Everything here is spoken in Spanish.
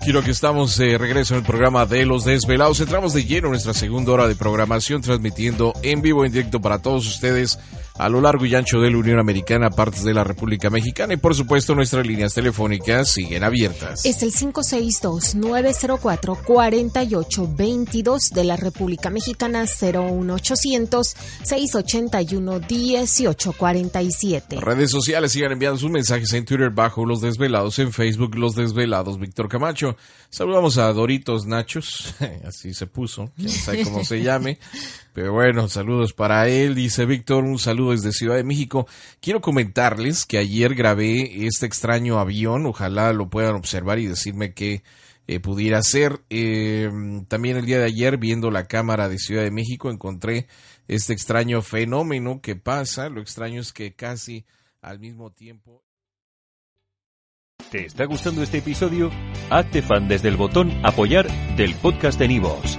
Quiero que estamos de regreso en el programa de Los Desvelados. Entramos de lleno en nuestra segunda hora de programación, transmitiendo en vivo, en directo para todos ustedes a lo largo y ancho de la Unión Americana, partes de la República Mexicana y por supuesto nuestras líneas telefónicas siguen abiertas. Es el 562-904-4822 de la República Mexicana 01800-681-1847. Redes sociales sigan enviando sus mensajes en Twitter bajo Los Desvelados, en Facebook Los Desvelados, Víctor Camacho. Saludamos a Doritos Nachos, así se puso, quién sabe cómo se llame. Pero bueno, saludos para él, dice Víctor, un desde Ciudad de México. Quiero comentarles que ayer grabé este extraño avión, ojalá lo puedan observar y decirme qué eh, pudiera ser. Eh, también el día de ayer, viendo la cámara de Ciudad de México, encontré este extraño fenómeno que pasa. Lo extraño es que casi al mismo tiempo... ¿Te está gustando este episodio? Hazte fan desde el botón apoyar del podcast de Nivos.